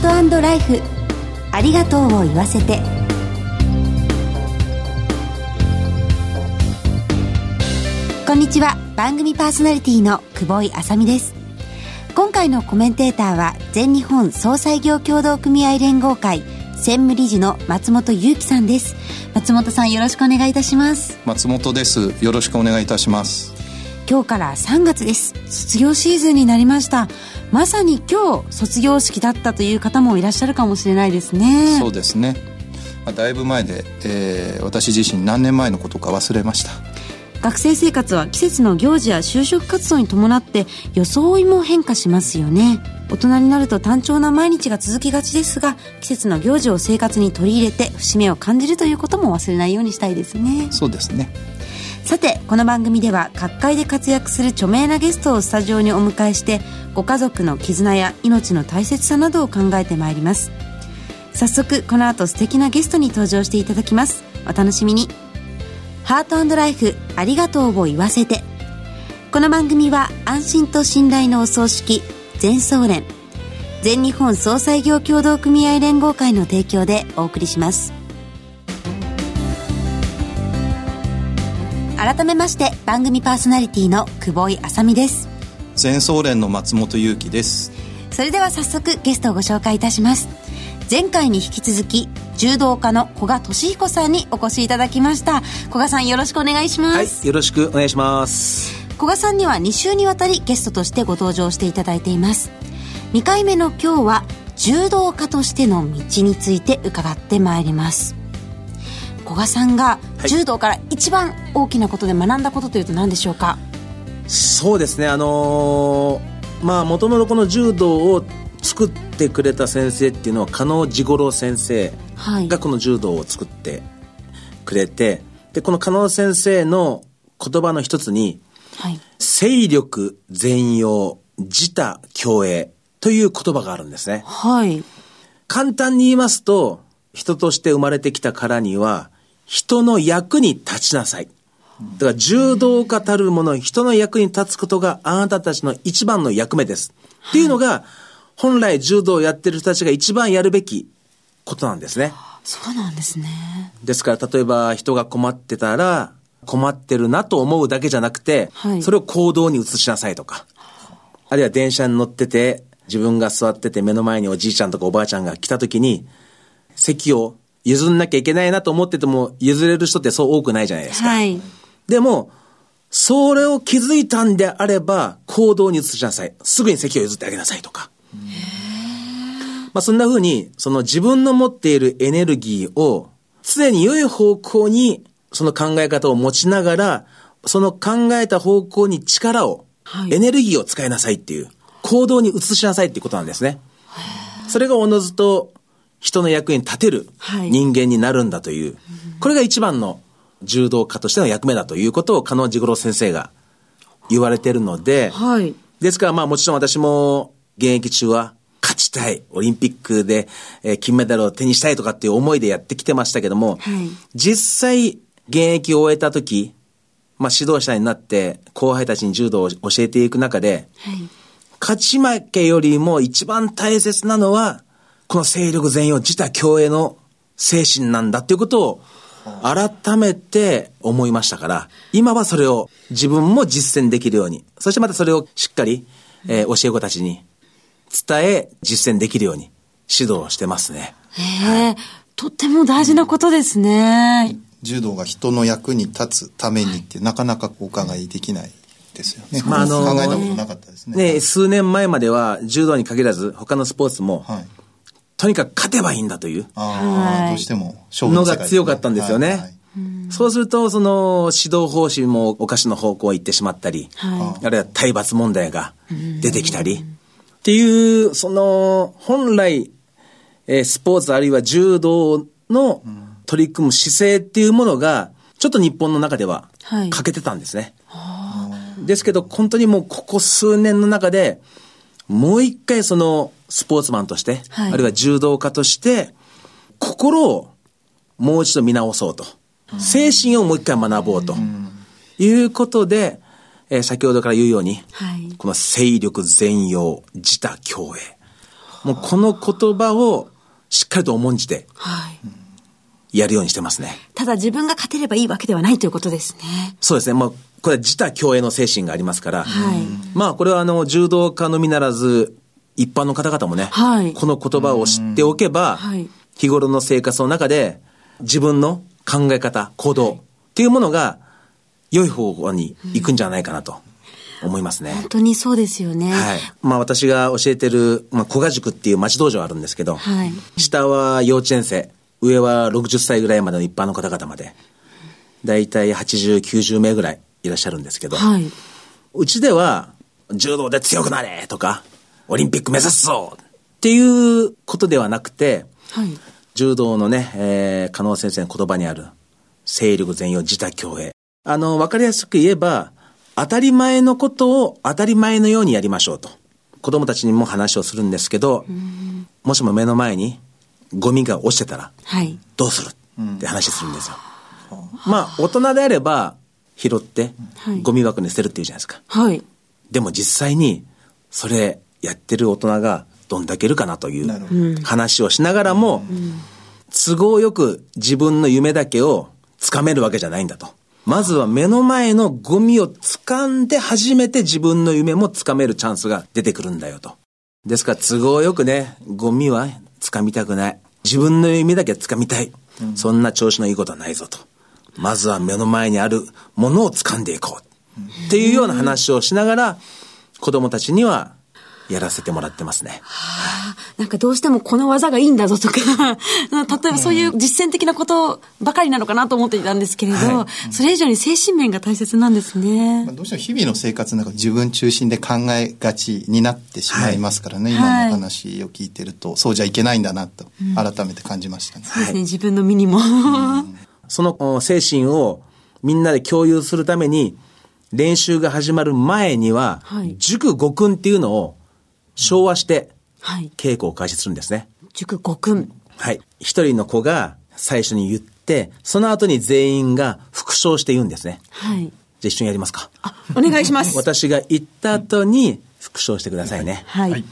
ートライフ。ありがとうを言わせて。こんにちは。番組パーソナリティの久保井あさみです。今回のコメンテーターは全日本総裁業協同組合連合会専務理事の松本裕樹さんです。松本さんよろしくお願いいたします。松本です。よろしくお願いいたします。今日から3月です。卒業シーズンになりました。まさに今日卒業式だったという方もいらっしゃるかもしれないですね。そうですね、まあ、だいぶ前で、えー、私自身何年前のことか忘れました。学生生活は季節の行事や就職活動に伴って装いも変化しますよね。大人になると単調な毎日が続きがちですが季節の行事を生活に取り入れて節目を感じるということも忘れないようにしたいですね。そうですねさてこの番組では各界で活躍する著名なゲストをスタジオにお迎えしてご家族の絆や命の大切さなどを考えてまいります。早速この後素敵なゲストに登場していただきます。お楽しみに。ハートライフありがとうを言わせて。この番組は安心と信頼のお葬式全総連全日本総裁業協同組合連合会の提供でお送りします。改めまして番組パーソナリティの久保井あさみです。全総連の松本裕樹です。それでは早速ゲストをご紹介いたします。前回に引き続き柔道家の古賀俊彦さんにお越しいただきました。古賀さんよろしくお願いします。はいよろしくお願いします。古賀さんには2週にわたりゲストとしてご登場していただいています。2回目の今日は柔道家としての道について伺ってまいります。古賀さんが柔道から一番大きなことで学んだことというと何でしょうか、そうですね。あのー、まあもともとこの柔道を作ってくれた先生っていうのは加納治五郎先生がこの柔道を作ってくれて、はい、でこの加納先生の言葉の一つに、はい、勢力全容自他共栄という言葉があるんですね。はい。簡単に言いますと、人として生まれてきたからには、人の役に立ちなさい。だから柔道家たるもの、人の役に立つことがあなたたちの一番の役目です。っていうのが、本来柔道をやってる人たちが一番やるべきことなんですね。そうなんですね。ですから、例えば人が困ってたら、困ってるなと思うだけじゃなくて、はい、それを行動に移しなさいとか、あるいは電車に乗ってて、自分が座ってて目の前におじいちゃんとかおばあちゃんが来た時に、席を譲んなきゃいけないなと思ってても譲れる人ってそう多くないじゃないですか。はい。でも、それを気づいたんであれば、行動に移しなさい。すぐに席を譲ってあげなさいとか。まあそんな風に、その自分の持っているエネルギーを常に良い方向にその考え方を持ちながら、その考えた方向に力を、はい、エネルギーを使いなさいっていう、行動に移しなさいっていうことなんですね。それがおのずと人の役に立てる人間になるんだという、はい、これが一番の柔道家としての役目だということを加納治五郎先生が言われてるので、はい、ですからまあもちろん私も現役中は勝ちたい、オリンピックで、えー、金メダルを手にしたいとかっていう思いでやってきてましたけども、はい、実際現役を終えた時、まあ指導者になって後輩たちに柔道を教えていく中で、はい、勝ち負けよりも一番大切なのは、この勢力全容自他共栄の精神なんだっていうことを改めて思いましたから、今はそれを自分も実践できるように、そしてまたそれをしっかり、えー、教え子たちに伝え、実践できるように指導してますね。へえ、はい、とっても大事なことですね。柔道が人の役に立つためにって、なかなかお伺いできないですよね。まあ、あのー、考えたことなかったですね。ね、数年前までは柔道に限らず他のスポーツも、はい、とにかく勝てばいいんだという。ああ、どうしても勝負のが強かったんですよね。はいはい。そうすると、その指導方針もおかしな方向へ行ってしまったり、はい、あるいは体罰問題が出てきたり、っていう、その、本来、えー、スポーツあるいは柔道の取り組む姿勢っていうものが、ちょっと日本の中では欠けてたんですね。はい、ですけど、本当にもうここ数年の中で、もう一回そのスポーツマンとして、はい、あるいは柔道家として、心をもう一度見直そうと。精神をもう一回学ぼうと。いうことで、えー、先ほどから言うように、はい、この勢力全容、自他共栄。もうこの言葉をしっかりと重んじて、やるようにしてますね。ただ自分が勝てればいいわけではないということですね。そうですね。まあ、これは自他共栄の精神がありますから、はい、まあ、これはあの、柔道家のみならず、一般の方々もね、はい、この言葉を知っておけば、はい、日頃の生活の中で、自分の考え方、行動っていうものが、良い方向に行くんじゃないかなと。思いますね。本当にそうですよね。はい。まあ私が教えてる、まあ古賀塾っていう町道場あるんですけど、はい、下は幼稚園生、上は60歳ぐらいまでの一般の方々まで、だいたい80、90名ぐらいいらっしゃるんですけど、はい、うちでは、柔道で強くなれとか、オリンピック目指すぞっていうことではなくて、はい、柔道のね、えー、加納先生の言葉にある、勢力全容自他共栄。あの、わかりやすく言えば、当たり前のことを当たり前のようにやりましょうと。子供たちにも話をするんですけど、もしも目の前にゴミが落ちてたら、はい、どうする？って話するんですよ。まあ、大人であれば、拾って、ゴミ箱に捨てるっていうじゃないですか。はい。でも実際に、それやってる大人がどんだけいるかなという話をしながらも、都合よく自分の夢だけをつかめるわけじゃないんだと。まずは目の前のゴミを掴んで初めて自分の夢も掴めるチャンスが出てくるんだよと。ですから都合よくね、ゴミは掴みたくない。自分の夢だけ掴みたい。うん、そんな調子のいいことはないぞと。まずは目の前にあるものを掴んでいこう。っていうような話をしながら、子供たちにはやらせてもらってますね。はあ、なんかどうしてもこの技がいいんだぞとか。例えばそういう実践的なことばかりなのかなと思っていたんですけれど、はい、それ以上に精神面が大切なんですね。まあ、どうしても日々の生活の中自分中心で考えがちになってしまいますからね、はい、今の話を聞いてると、そうじゃいけないんだなと改めて感じましたね。そうですね、自分の身にも。その精神をみんなで共有するために、練習が始まる前には、塾五訓っていうのを昭和して、稽古を開始するんですね。塾五訓。はい。一人の子が最初に言って、その後に全員が復唱して言うんですね。はい。じゃあ一緒にやりますか。あ、お願いします。私が言った後に復唱してくださいね。はい。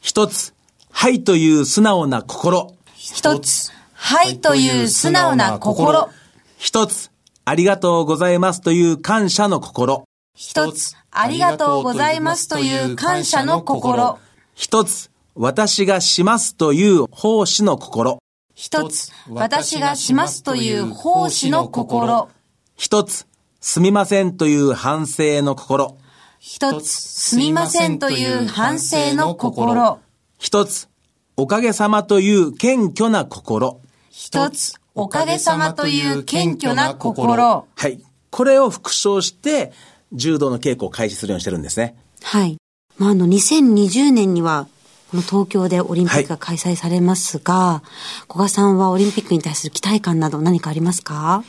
一つ、はいという素直な心。一つ、はいという素直な心。一つ、ありがとうございますという感謝の心。一つ、ありがとうございますという感謝の心。一つ、私がしますという奉仕の心。一つ、私がしますという奉仕の心。一つ、すみませんという反省の心。一つ、すみませんという反省の心。一つ、おかげさまという謙虚な心。一つ、おかげさまという謙虚な心。はい。これを復唱して、柔道の稽古を開始するようにしてるんですね。はい。まあ、あの、2020年には、この東京でオリンピックが開催されますが、はい、古賀さんはオリンピックに対する期待感など何かありますか？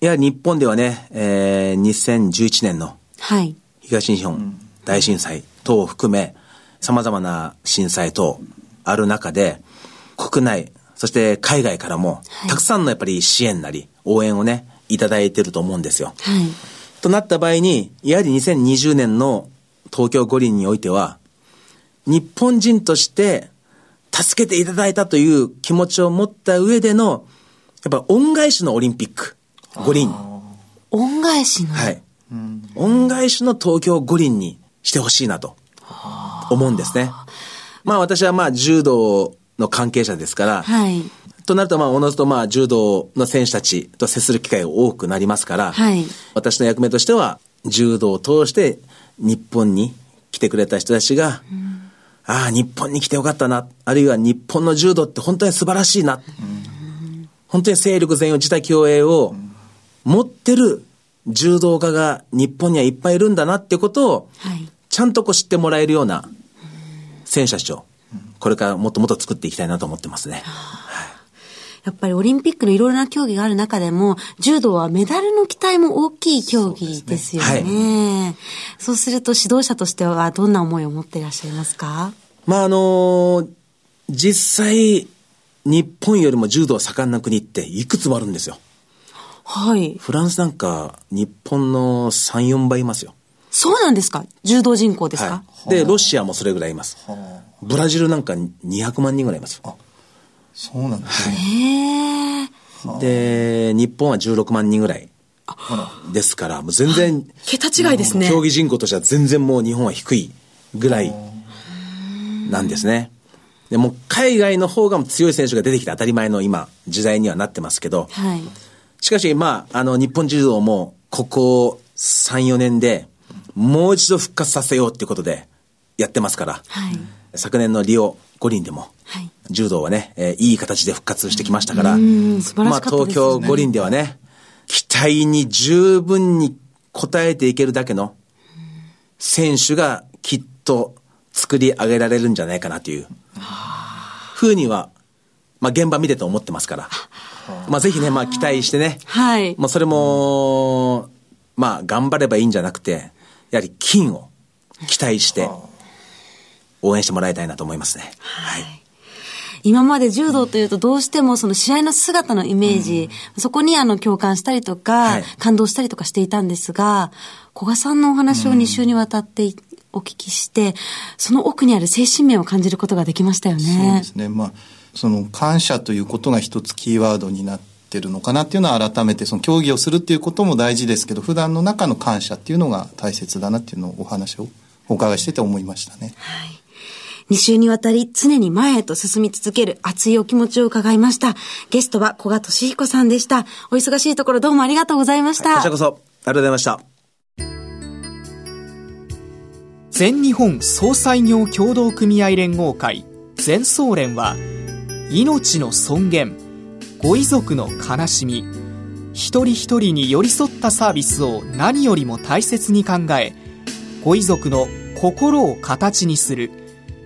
いや、日本ではね、えー、2011年の、はい。東日本大震災等を含め、様々な震災等ある中で、国内、そして海外からも、たくさんのやっぱり支援なり、応援をね、いただいてると思うんですよ。はい。となった場合に、やはり2020年の東京五輪においては、日本人として助けていただいたという気持ちを持った上での、やっぱ恩返しのオリンピック、五輪。恩返しの？はい。恩返しの東京五輪にしてほしいなと思うんですね。まあ私はまあ柔道の関係者ですから、はい。となると、まあ、おのずと、まあ、柔道の選手たちと接する機会が多くなりますから、はい、私の役目としては、柔道を通して日本に来てくれた人たちが、うん、ああ、日本に来てよかったな、あるいは日本の柔道って本当に素晴らしいな、うん、本当に勢力全容自他共栄を持ってる柔道家が日本にはいっぱいいるんだなってことを、はい、ちゃんとこう知ってもらえるような選手たちを、これからもっともっと作っていきたいなと思ってますね。やっぱりオリンピックのいろいろな競技がある中でも、柔道はメダルの期待も大きい競技ですよね。そう、ねはい、そうすると指導者としてはどんな思いを持っていらっしゃいますか？まああのー、実際、日本よりも柔道盛んな国っていくつもあるんですよ。はい。フランスなんか日本の3、4倍いますよ。そうなんですか？柔道人口ですか、はい、で、ロシアもそれぐらいいます。ブラジルなんか200万人ぐらいいます。あ、そうなんですね。で、日本は16万人ぐらい。ですから、もう全然、桁違いですね。競技人口としては全然もう日本は低いぐらいなんですね。でも海外の方が強い選手が出てきて当たり前の今、時代にはなってますけど、はい、しかし、まあ、あの、日本柔道もここ3、4年でもう一度復活させようっていうことでやってますから、はい、昨年のリオ五輪でも、はい、柔道はね、えー、いい形で復活してきましたから、ね、まあ東京五輪ではね、期待に十分に応えていけるだけの選手がきっと作り上げられるんじゃないかなというふうには、まあ現場見てて思ってますから、まあぜひね、まあ期待してね、はい。まあそれも、まあ頑張ればいいんじゃなくて、やはり金を期待して、応援してもらいたいなと思いますね。はい。今まで柔道というとどうしてもその試合の姿のイメージ、うん、そこにあの共感したりとか、はい、感動したりとかしていたんですが、古賀さんのお話を2週にわたってお聞きして、その奥にある精神面を感じることができましたよね。そうですね。まあ、その感謝ということが一つキーワードになってるのかなっていうのは改めてその競技をするっていうことも大事ですけど、普段の中の感謝っていうのが大切だなっていうのをお話をお伺いしてて思いましたね。はい。2週にわたり常に前へと進み続ける熱いお気持ちを伺いました。ゲストは小賀俊彦さんでした。お忙しいところどうもありがとうございました。こちらこそ、ありがとうございました。全日本総裁業協同組合連合会全総連は命の尊厳ご遺族の悲しみ一人一人に寄り添ったサービスを何よりも大切に考えご遺族の心を形にする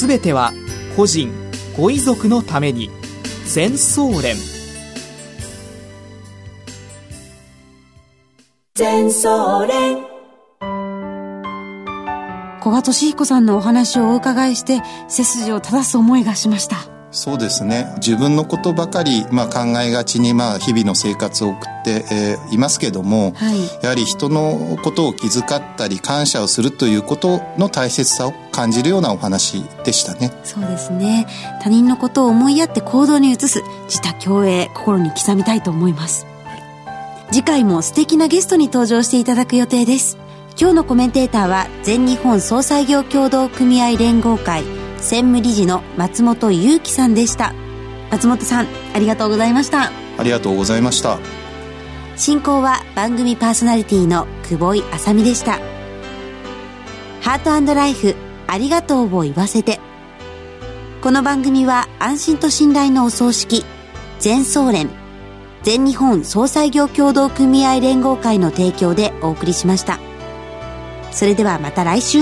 すべては個人ご遺族のために。全総連。全総連。小賀俊彦さんのお話をお伺いして背筋を正す思いがしましたそうですね。自分のことばかり、まあ、考えがちに、まあ、日々の生活を送って、えー、いますけども、はい、やはり人のことを気遣ったり感謝をするということの大切さを感じるようなお話でしたね。そうですね。他人のことを思いやって行動に移す自他共栄心に刻みたいと思います、はい、次回も素敵なゲストに登場していただく予定です。今日のコメンテーターは全日本総裁業協同組合連合会専務理事の松本裕樹さんでした。松本さんありがとうございました。ありがとうございました。進行は番組パーソナリティの久保井あさみでした。ハートライフありがとうを言わせて。この番組は安心と信頼のお葬式全総連全日本総裁業協同組合連合会の提供でお送りしました。それではまた来週